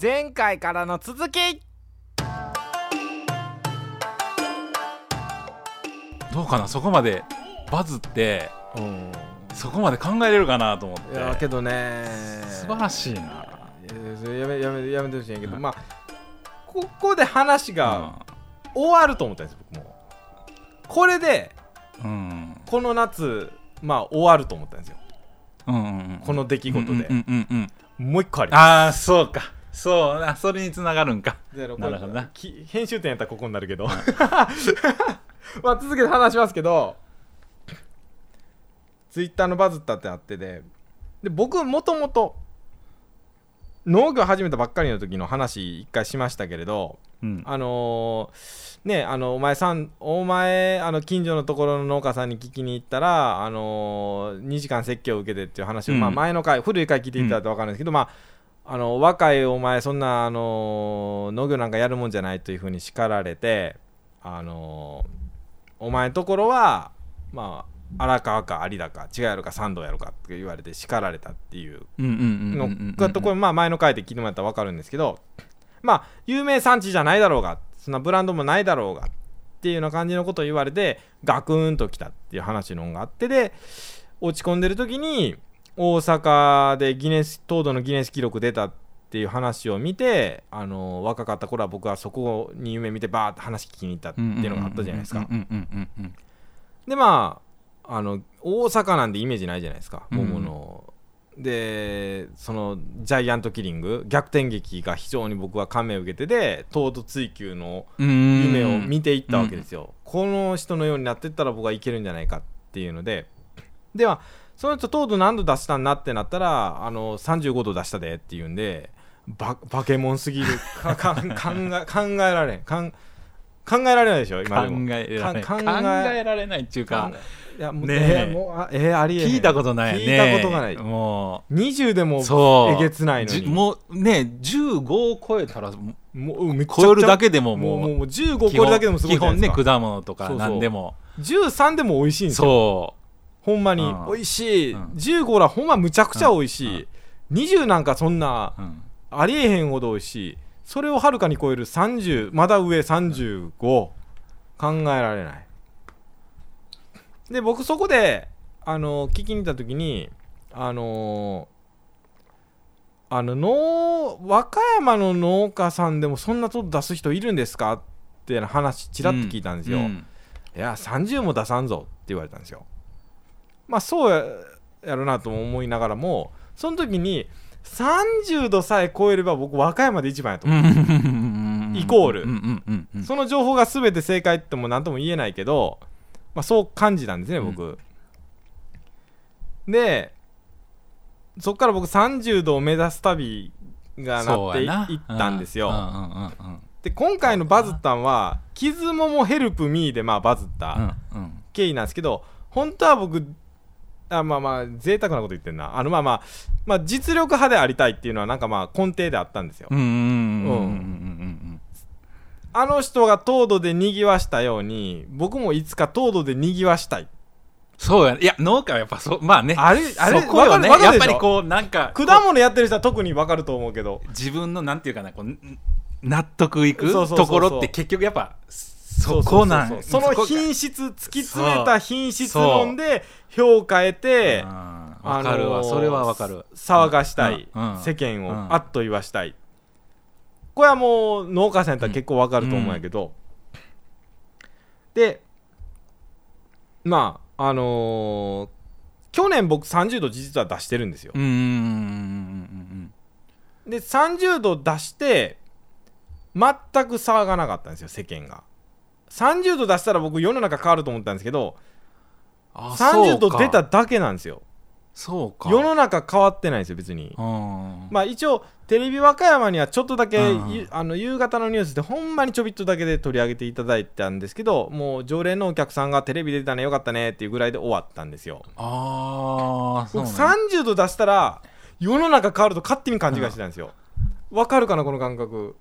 前回からの続き。どうかな？そこまでバズってうん。そこまで考えれるかなと思っいやてけどね。素晴らしいな。いやそれやめやめやめてほしいんやけど、うんまあここで話が終わると思ったんです僕も。これでうん。うんこの夏まあ終わると思ったんですよ。うんうんうんこの出来事で、うんうんうんうんもう一個ありまああそうかそうあそれにつながるんか。なるほどな。き編集点やったらここになるけど。まあ続けて話しますけどツイッターのバズったってあってでで僕もともと農業始めたばっかりの時の話一回しましたけれどうん。あのーねあのお前さんお前あの近所のところの農家さんに聞きに行ったらあのー2時間説教を受けてっていう話を、うん。まあ、前の回古い回聞いていただいて分かるんですけど、まああの若いお前そんな、あのー農業なんかやるもんじゃないというふうに叱られてあのーお前のところはまあ荒川か有田か違いやるか三度やるかって言われて叱られたっていうのうんがところまあ前の回で聞いてもらったら分かるんですけどまあ有名産地じゃないだろうがそんなブランドもないだろうがっていうような感じのことを言われてガクンときたっていう話のがあってで落ち込んでる時に大阪でギネス糖度のギネス記録出たっていう話を見てあの若かった頃は僕はそこに夢見てバーって話聞きに行ったっていうのがあったじゃないですか。うんうんうんうんうんでまああの大阪なんでイメージないじゃないですか。うん桃の、でそのジャイアントキリング逆転劇が非常に僕は感銘を受けてで東都追求のうん夢を見ていったわけですよ、この人のようになってったら僕はいけるんじゃないかっていうので。ではその人糖度何度出したんなってなったらあの35度出したでっていうんでババケモンすぎる。かかん 考え考えられん。かん考えられないでしょ今考でも。えられない。考ええられないっていうかいやもうねえ。えーもうあえーありえ聞いたことない聞いたことがない。も20でうもそう。えげつないのじにもうね15を超えたらもう超えるだけでももうもうもう15超えるだけでもすごい基本ね果物とかそうそう。何でも。13でも美味しいんですよ。そほんまにうん。美味しい、うん。15らほんまむちゃくちゃ美味しい、20なんかそんなう、うん。ありえへんほど美味しい。それをはるかに超える30まだ上35考えられない。で僕そこであの聞きに行った時にあのあの農和歌山の農家さんでもそんなと出す人いるんですかっていう話ちらっと聞いたんですよ、うん。いや30も出さんぞって言われたんですよまあそうややるなとも思いながらもその時に30度さえ超えれば僕和歌山で一番やと思う、イコール。うんうんうんうんその情報が全て正解っても何とも言えないけど、まあ、そう感じたんですね僕、でそっから僕30度を目指す旅がなっていったんですよ、うんうんうんうんで今回のバズったんは「傷ももヘルプミー」でまあバズった、うんうん。経緯なんですけど本当は僕あまあまあ贅沢なこと言ってんな。あのまあまあまあ実力派でありたいっていうのはなんかまあ根底であったんですよ、うんうんうんうんうんうんあの人が糖度でにぎわしたように僕もいつか糖度でにぎわしたい。そうやいや農家はやっぱそうまあね。あれあれそこよね。やっぱりこうなんか果物やってる人は特に分かると思うけど。自分のなんていうかなこう納得いくところって結局やっぱそこなんそのこ品質突き詰めた品質論で評価得てうん。わかるわ。それはわかる。騒がしたい、うん。うん。世間うん。をあっと言わしたい、これはもう農家さんやったら結構わかると思うんやけど、でまああのー去年僕30度実は出してるんですよ、で30度出して全く騒がなかったんですよ世間が30度出したら僕世の中変わると思ったんですけどあ30度出ただけなんですよ。そうか。世の中変わってないんですよ別に。うん。まあ一応テレビ和歌山にはちょっとだけ、うん。ゆあの夕方のニュースでほんまにちょびっとだけで取り上げていただいたんですけどもう常連のお客さんがテレビ出てたねよかったねっていうぐらいで終わったんですよ。ああそう僕なん30度出したら世の中変わると勝手に勘違いしてたんですよ。わ、かるかなこの感覚。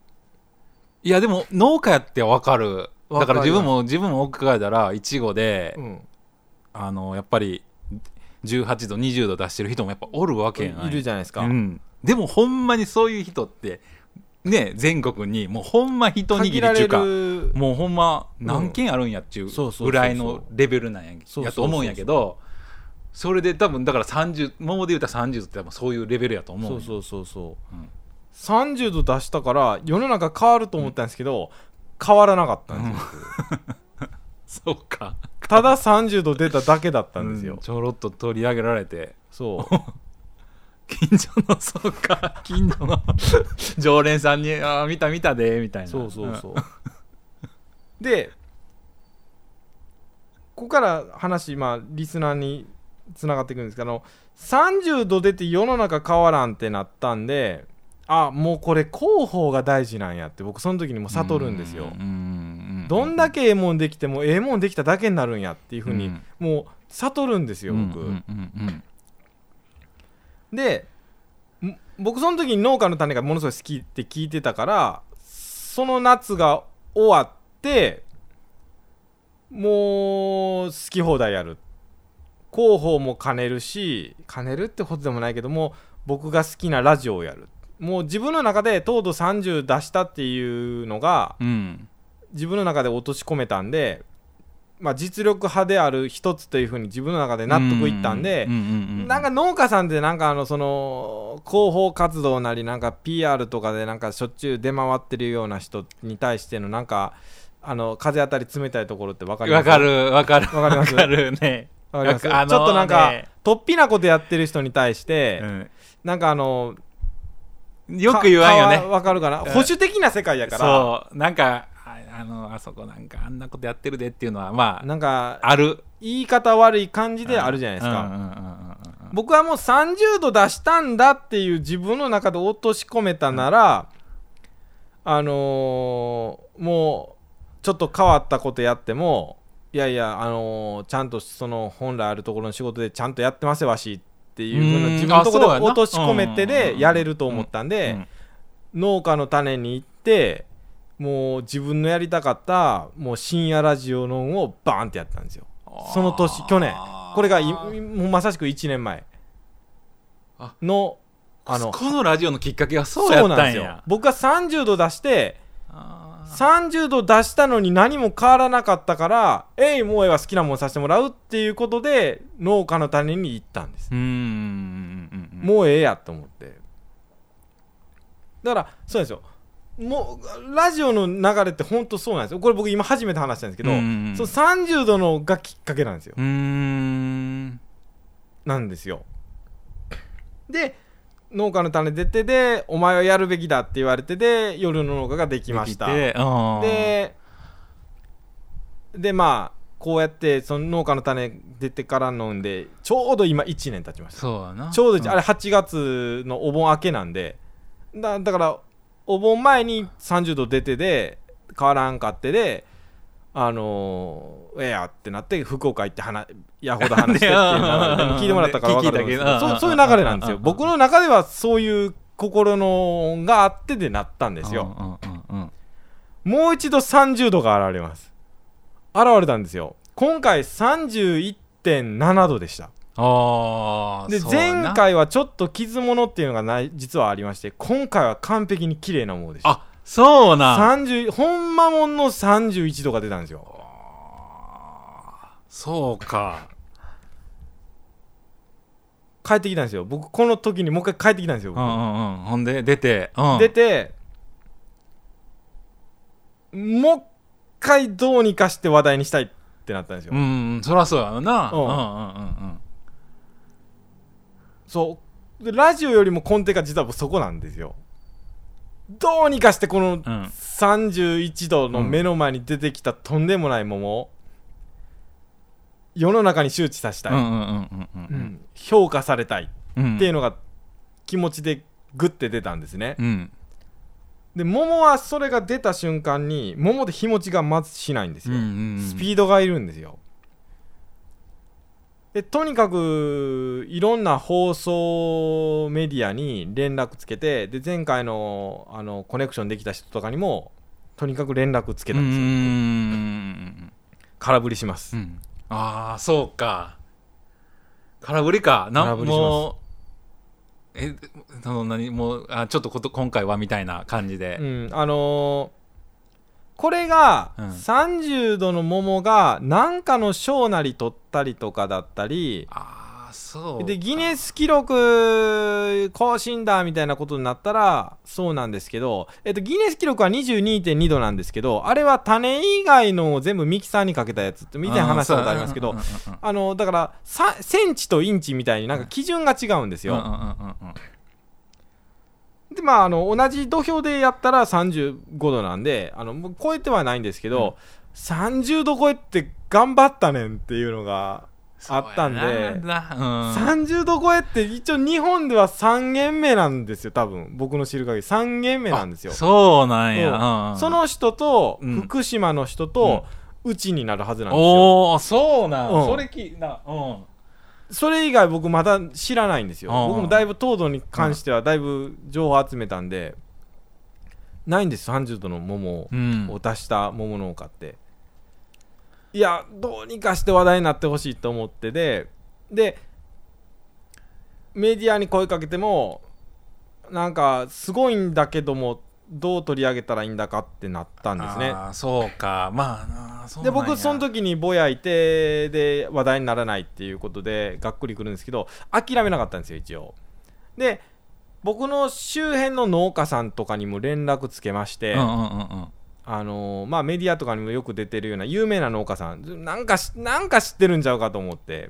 いやでも農家やってわかるだから自分も自分も奥考えたらいちごで、うん。あのやっぱり18度20度出してる人もやっぱおるわけやない。いるじゃないですか、うん、でもほんまにそういう人ってね全国にもうほんま一握りっていうかる。もうほんま何件あるんやっちゅうぐらいのレベルなんややと思うんやけどそれで多分だから30桃で言うたら30って多分そういうレベルやと思うそうそうそうそう、うん。30度出したから世の中変わると思ったんですけど、変わらなかったんですよ、そうか。ただ30度出ただけだったんですよ、うんちょろっと取り上げられて。そう。近所のそうか。近所の。常連さんに「あー見た見たで」みたいな。そうそうそう。でここから話まあリスナーにつながっていくんですけど30度出て世の中変わらんってなったんであもうこれ広報が大事なんやって僕その時にも悟るんですよ。どんだけええもんできてもええもんできただけになるんやっていうふうにうん。もう悟るんですよ僕、でん僕その時に農家の種がものすごい好きって聞いてたからその夏が終わってもう好き放題やる。広報も兼ねるし兼ねるってことでもないけども僕が好きなラジオをやるもう自分の中で糖度30出したっていうのがうん。うん自分の中で落とし込めたんで、まあ、実力派である一つというふうに自分の中で納得いったんで、なんか農家さんってなんかあのその広報活動なりなんか PR とかでなんかしょっちゅう出回ってるような人に対してのなんかあの風当たり冷たいところって分かります？わかるわかる。わかります？わかるね。わかります、あのーちょっとなんかね。とっぴなことやってる人に対して、うん。なんかあのよく言わんよね。わかるかな。うん保守的な世界やから。そう。なんかああのあそこなんかあんなことやってるでっていうのはまあなんかある。言い方悪い感じであるじゃないですか、うんうんうんうんうん。僕はもう30度出したんだっていう自分の中で落とし込めたなら、あのーもうちょっと変わったことやってもいやいや、あのーちゃんとその本来あるところの仕事でちゃんとやってますわしっていうふうなうん。自分のところで落とし込めてうん。でやれると思ったんうでん。農家の種に行ってもう自分のやりたかったもう深夜ラジオのをバーンってやったんですよ。その年去年。これがいもうまさしく1年前。あのあのこのラジオのきっかけはそうやっなんですよ。僕が30度出して30度出したのに何も変わらなかったから「えいもうええわ好きなもんさせてもらう」っていうことで農家の種に行ったんです、もうええやと思って。だからそうなんですよ。もうラジオの流れって本当そうなんですよ。これ僕今初めて話したんですけど、うん。うんうんそう30度のがきっかけなんですよ。うーん。なんですよ。で農家の種出てでお前はやるべきだって言われてで夜の農家ができました。でででまあこうやってその農家の種出てから飲んでちょうど今1年経ちました。そうやな。ちょうど、ん。あれ8月のお盆明けなんで。だだからお盆前に30度出てで変わらんかってであのー、ええやってなって福岡行って話ヤホーで話してっていうのはでも聞いてもらったから分かるんですけど。そうそういう流れなんですよ。うん。僕の中ではそういう心のがあってでなったんですよ、もう一度30度が現れます。現れたんですよ。今回31.7度でした。でああそうやな。前回はちょっと傷物っていうのがない実はありまして今回は完璧に綺麗なものでした。あそうなん。30ほんまもんの31度が出たんですよ。そうか帰ってきたんですよ。僕この時にもう一回帰ってきたんですよ僕。うんうんうん。ほんで出て。うん。出てもう一回どうにかして話題にしたいってなったんですよ、うんうん。そらそうやろな。ううんんうんうん。そう。でラジオよりも根底が実はそこなんですよ。どうにかしてこのうん。31度の目の前に出てきたとんでもない桃を世の中に周知させたい、評価されたいうんっていうのが気持ちでグッて出たんですね、うん。で桃はそれが出た瞬間に桃で日持ちがまずしないんですよ、スピードがいるんですよ。でとにかくいろんな放送メディアに連絡つけてで前回のあのコネクションできた人とかにもとにかく連絡つけたんですよ、うん。空振りします、うんああそうか。空振りか。な空振りします。もえその何もうあちょっとこと今回はみたいな感じで、うん、あのーこれがうん。30度の桃が何かの賞なり取ったりとかだったりああそうでギネス記録更新だみたいなことになったらそうなんですけど、えっと、ギネス記録は22.2度なんですけどあれは種以外のを全部ミキサーにかけたやつって以前話したことありますけどうんうんうんうんあのだからさセンチとインチみたいになんか基準が違うんですよ。うんうんうんうんでまああの同じ土俵でやったら35度なんであのもう超えてはないんですけど、30度超えって頑張ったねんっていうのがあったんで。そうん。30度超えって一応日本では3軒目なんですよ多分。僕の知る限り。3軒目なんですよ。あそうなんや、うん。うん。その人とうん。福島の人とうちになるはずなんですよ、おおそうなん、うん。それきなうん。それ以外僕まだ知らないんですよ。うん。僕もだいぶ糖度に関してはだいぶ情報集めたんでないんです30度の桃を出した桃農家っていやどうにかして話題になってほしいと思ってででメディアに声かけてもなんかすごいんだけどもどう取り上げたらいいんだかってなったんですね。そうか。まあで僕その時にぼやいてで話題にならないっていうことでがっくりくるんですけど諦めなかったんですよ一応。で僕の周辺の農家さんとかにも連絡つけまして、うんうんうんうんあのーまあメディアとかにもよく出てるような有名な農家さん。なんかしなんか知ってるんちゃうかと思って。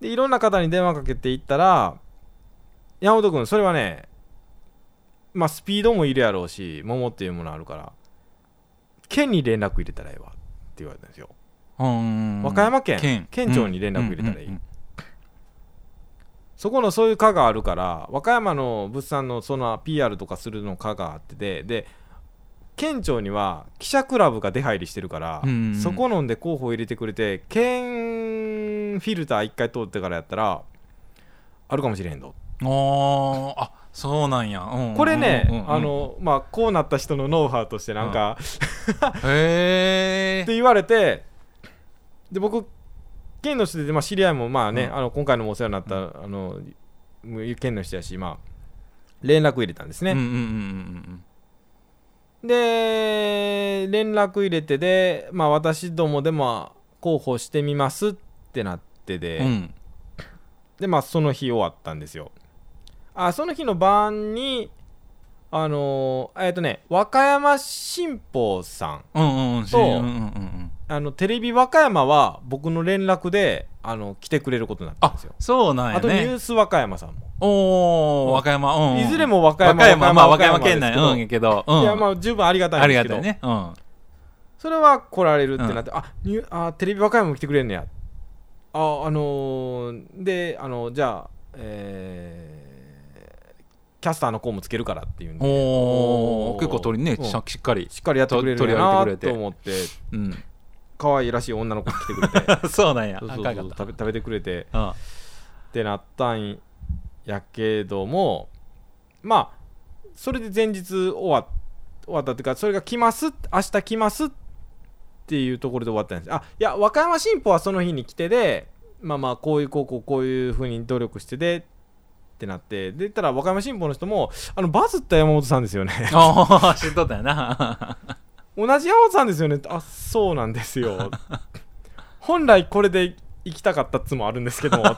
でいろんな方に電話かけていったら山本君それはねまあスピードもいるやろうし桃っていうものあるから県に連絡入れたらええわって言われたんですよ、うん和歌山県。県。県庁に連絡入れたらいい、うんうんうんそこのそういう課があるから和歌山の物産のその PR とかするの課があっててで県庁には記者クラブが出入りしてるから、うんうんうん。そこのんで候補入れてくれて県フィルター一回通ってからやったらあるかもしれへんと、おーあそうなんや、うんうんうんうんこれね、あのまあこうなった人のノウハウとしてなんか、へえって言われてで僕県の人で、まあ、知り合いもまあね、うん。あの今回のもお世話になった、あのもう県の人やしまあ連絡入れたんですね、うんうんうんうんで連絡入れてで、まあ、私どもでも候補してみますってなってで、うん。うんでまあその日終わったんですよ。あその日の晩にあのーえっ、とね和歌山新報さんうんうんうんそううんうん。うんあのテレビ和歌山は僕の連絡であの来てくれることになったんですよ。そうなんやあとニュねース和歌山さんも、おお和歌山うん。うんいずれも和歌山和歌山まあ和歌山県内ですけど。うんやけど。うん。いやまあ十分ありがたいあんですけど。りがたいね。うん。それは来られるってなって、あニュあテレビ和歌山も来てくれんねや。ああのーであのじゃあえーキャスターの子もつけるからっていうんで。おお結構取りねうん。しっかり。しっかりやってくれるなげて。くれてと思って。うん可愛いらしい女の子来てくれて。そうなんや。そうそうそう。食べ食べてくれて。うん。ってなったんやけどもまあそれで前日終わっ終わったっていうかそれが来ます明日来ますっていうところで終わったんです。あいや和歌山新報はその日に来てでまあまあこういうこうこうこういうふうに努力してでってなってでたら和歌山新報の人もあのバズった山本さんですよね。ああ知っとったよな同じ山本さんですよね。あそうなんですよ。本来これで行きたかったっつもあるんですけども。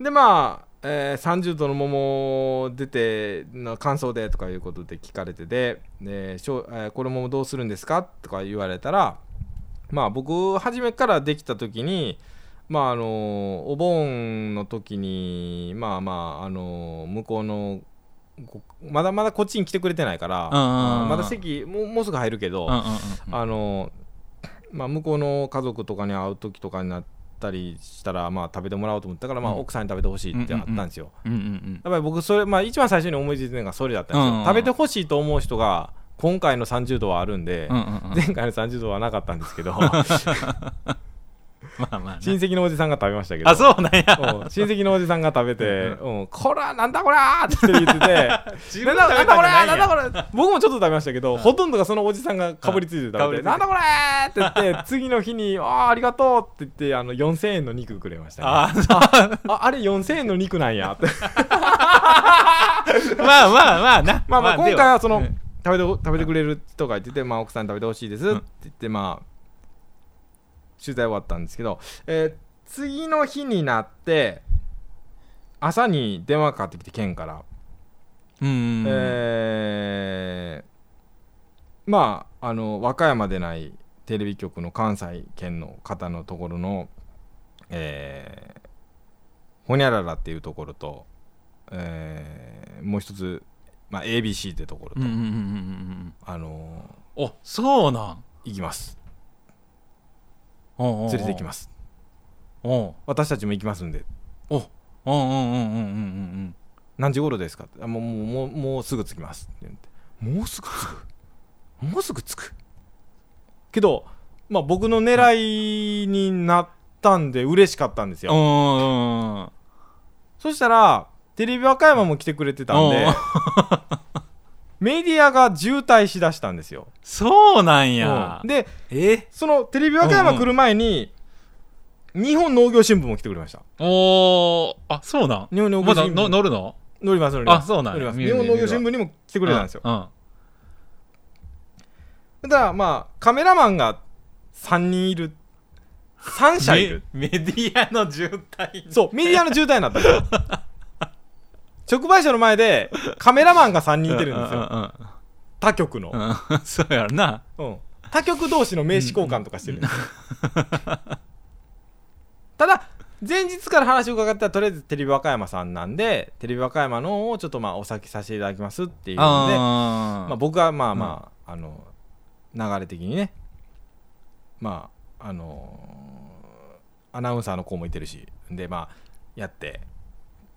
でまあ、えー30度の桃出ての感想でとかいうことで聞かれてででしょ、えーこれ桃どうするんですかとか言われたらまあ僕初めからできた時にまああのお盆の時にまあまああの向こうのこまだまだこっちに来てくれてないから、まだ席もうもうすぐ入るけど、あのまあ、向こうの家族とかに会う時とかになったりしたら、まあ、食べてもらおうと思ったから、まあ、うん。奥さんに食べてほしいってあったんですよ、やっぱり僕それ、まあ、一番最初に思いついたのがそれだったんですよ、うんうん食べてほしいと思う人が今回の30度はあるんで、前回の30度はなかったんですけど 親戚のおじさんが食べましたけど。あそうなんや。うん。親戚のおじさんが食べてうん「うん、こらなんだこりゃ!」って言ってて。自なん。だこれななんだこれ僕もちょっと食べましたけど、うん。ほとんどがそのおじさんがかぶりついて食べて、うんなんだこれって言って、次の日に、ああ、ありがとうって言って、あの、4000円の肉くれました、ね。あああれ4000円の肉なんや。って。まあまあまあな。まあまあ、で今回はその、うん。食べて食べてくれる人が言ってて、まあ、奥さんに食べてほしいですって言って、まあ、取材終わったんですけど、えー次の日になって、朝に電話かかってきて、県から。うんえーまああの和歌山でないテレビ局の関西圏の方のところのえーほにゃららっていうところと、えーもう一つ、まあ、ABC ってところと、あのおそうなん。行きます連連れて行きます。私たちも行きますんで。おううんうんうんうんうんうん。何時頃ですか？っもうもうもうすぐ着きます。って言って。もうすぐ着く？もうすぐ着く？けどまあ僕の狙いになったんで嬉しかったんですよ、うんうんうん。そしたらテレビ和歌山も来てくれてたんでうんメディアが渋滞しだしたんですよ、そうなんや。うん。でえ？そのテレビ和歌山来る前に、日本農業新聞も来てくれました。おー。あそうなん？日本農業まだ新聞の乗るの？乗ります乗ります。あそうなんや。乗日本農業新聞にも来てくれたんですよ。うんだからまあカメラマンが3人いる。3社いる。メ メディアの渋滞。そうメディアの渋滞になったんですよ 直売所の前でカメラマンが3人いてるんですよ。うんうん他局の、うん。う んそうやろな。うん、他局同士の名刺交換とかしてるんですよ。ただ前日から話を伺ったらとりあえずテレビ和歌山さんなんでテレビ和歌山のをちょっとまあお先させていただきますっていうのであまあ、僕はまあまあ、あの流れ的にねまああのアナウンサーの子もいてるしでまあやって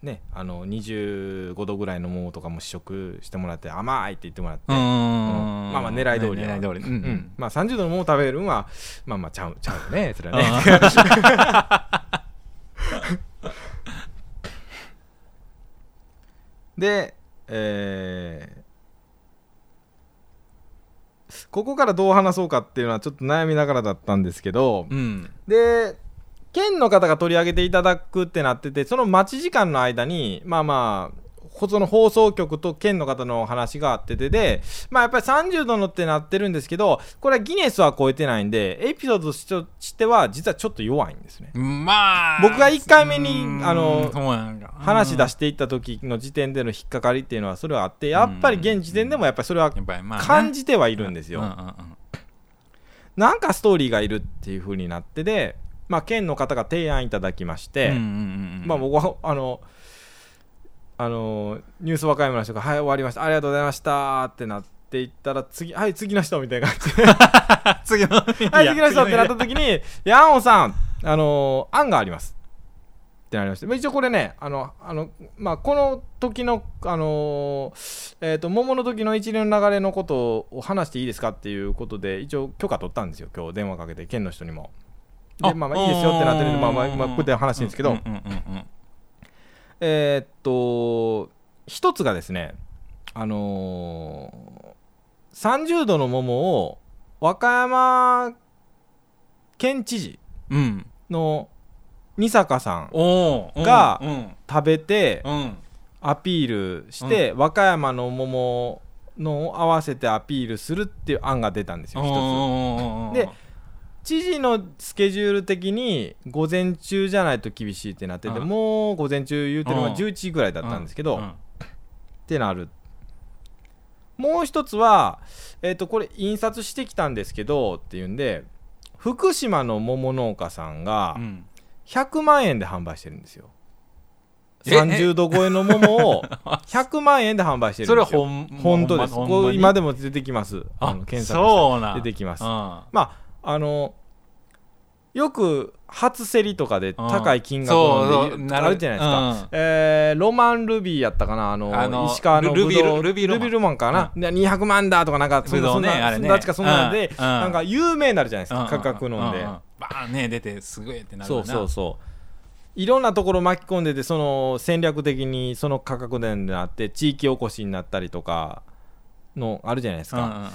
ねあの25度ぐらいの桃とかも試食してもらって甘いって言ってもらって、まあまあ狙い通りや狙い通り。うんううんん。まあ30度の桃食べるんはまあまあちゃうちゃうよねそれはね。でえーここからどう話そうかっていうのはちょっと悩みながらだったんですけど、うん。で県の方が取り上げていただくってなっててその待ち時間の間にまあまあほその放送局と県の方の話があっててでまあやっぱり30度のってなってるんですけどこれはギネスは超えてないんでエピソードとしては実はちょっと弱いんですね。まあ僕が1回目にうんあの話出ししていった時の時点での引っかかりっていうのはそれはあってやっぱり現時点でもやっぱりそれは感じてはいるんですよ、なんかストーリーがいるっていう風になってでまあ県の方が提案いただきまして、まあ僕はあのあのニュース和歌山の人が「はい終わりました。ありがとうございました」ってなっていったら次はい次の人みたいな感じで「次の はい次の人」ってなった時に「いや安尾さんあの案があります」ってなりまして。まあ一応これねあのあの、まあ、この時のあのえー、と桃の時の一連の流れのことを話していいですかっていうことで一応許可取ったんですよ。今日電話かけて県の人にも。でまあまあいいですよってなってるんでまあまあまあここで話してるんですけど、えーっと一つがですねあのー、30度の桃を和歌山県知事うん。の二坂さんがうん食べてうん。アピールして、和歌山の桃のを合わせてアピールするっていう案が出たんですよ一つ。で知事のスケジュール的に午前中じゃないと厳しいってなってて、うん。もう午前中言うてるのうん。が11時ぐらいだったんですけど、うん。ってなる。もう一つは、えっとこれ印刷してきたんですけどっていうんで福島の桃農家さんがうん。100万円で販売してるんですよ。え30度超えの桃を 100万円で販売してるそれはんですよ。本本当です。今でも出てきます。ああの検索出てきます。うん。まああのよく初競りとかで高い金額のであるじゃないですか、うん。えーロマンルビーやったかなあのあの石川のルビールルビーロマン。マンかな、で200万だとかなんかそんなそんなねあれね。そんなそんなで、うん。うん。なんか有名になるじゃないですか、うん。価格のんで、うん。うん。バーンね出てすごいってなるそうそうそう。いろんなところ巻き込んでてその戦略的にその価格伝でなって地域おこしになったりとかのあるじゃないですか、うんうんうん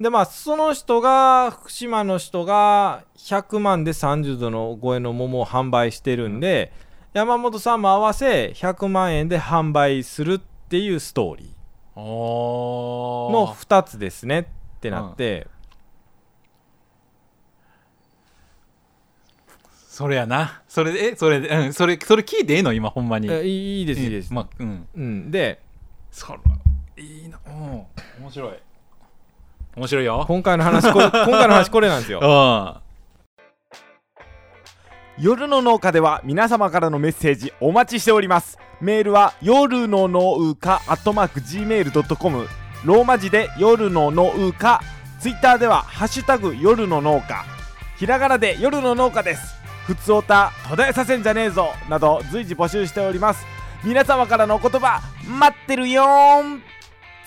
でまあその人が福島の人が100万で30度の超えの桃を販売してるんで、山本さんも合わせ100万円で販売するっていうストーリー。の2つですねってなって、それやな。それでえそれでうんそれそれ聞いてええの？今ほんまに。えいいですいいです、まあうん。うん、でそらいいな。うん。面白い面白いよ。今回の話これ 今回の話これなんですよ。うん。夜の農家では皆様からのメッセージお待ちしております。メールは夜の農家アットマーク Gmail.com ローマ字で夜の農家ツイッターではハッシュタグ夜の農家。ひらがなで夜の農家です。ふつおた途絶えさせんじゃねえぞなど随時募集しております。皆様からのお言葉待ってるよーん。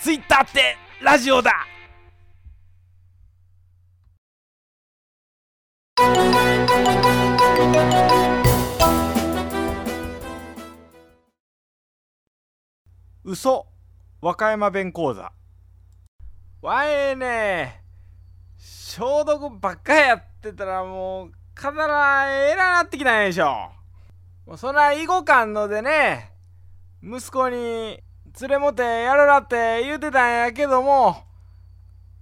ツイッターってラジオだ嘘。和歌山弁講座。わえね。消毒ばっかやってたらもう体えらなってきたんでしょ。もうそな囲碁感のでね息子に連れもてやろらって言うてたんやけども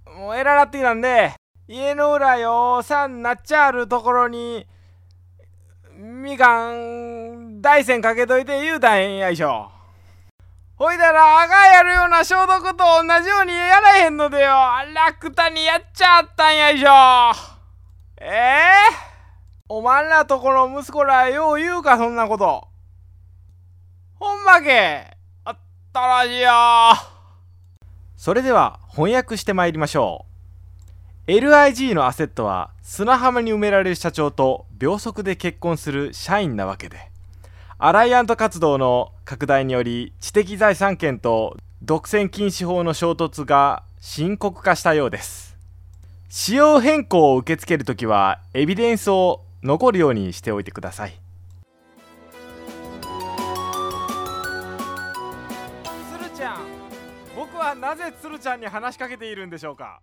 もうえらなってきたんで。家の裏よさんなっちゃあるところにみかん大山かけといて言うたんやいしょ。ほいだらあがやるような消毒と同じようにやらへんのでよ。楽たにやっちゃったんやいしょ。ええおまんらとこの息子らよう言うかそんなこと。ほんまけあったらしいよそれでは翻訳してまいりましょう。LIG のアセットは砂浜に埋められる社長と秒速で結婚する社員なわけで。アライアント活動の拡大により知的財産権と独占禁止法の衝突が深刻化したようです。仕様変更を受け付けるときはエビデンスを残るようにしておいてください。鶴ちゃん僕はなぜ鶴ちゃんに話しかけているんでしょうか？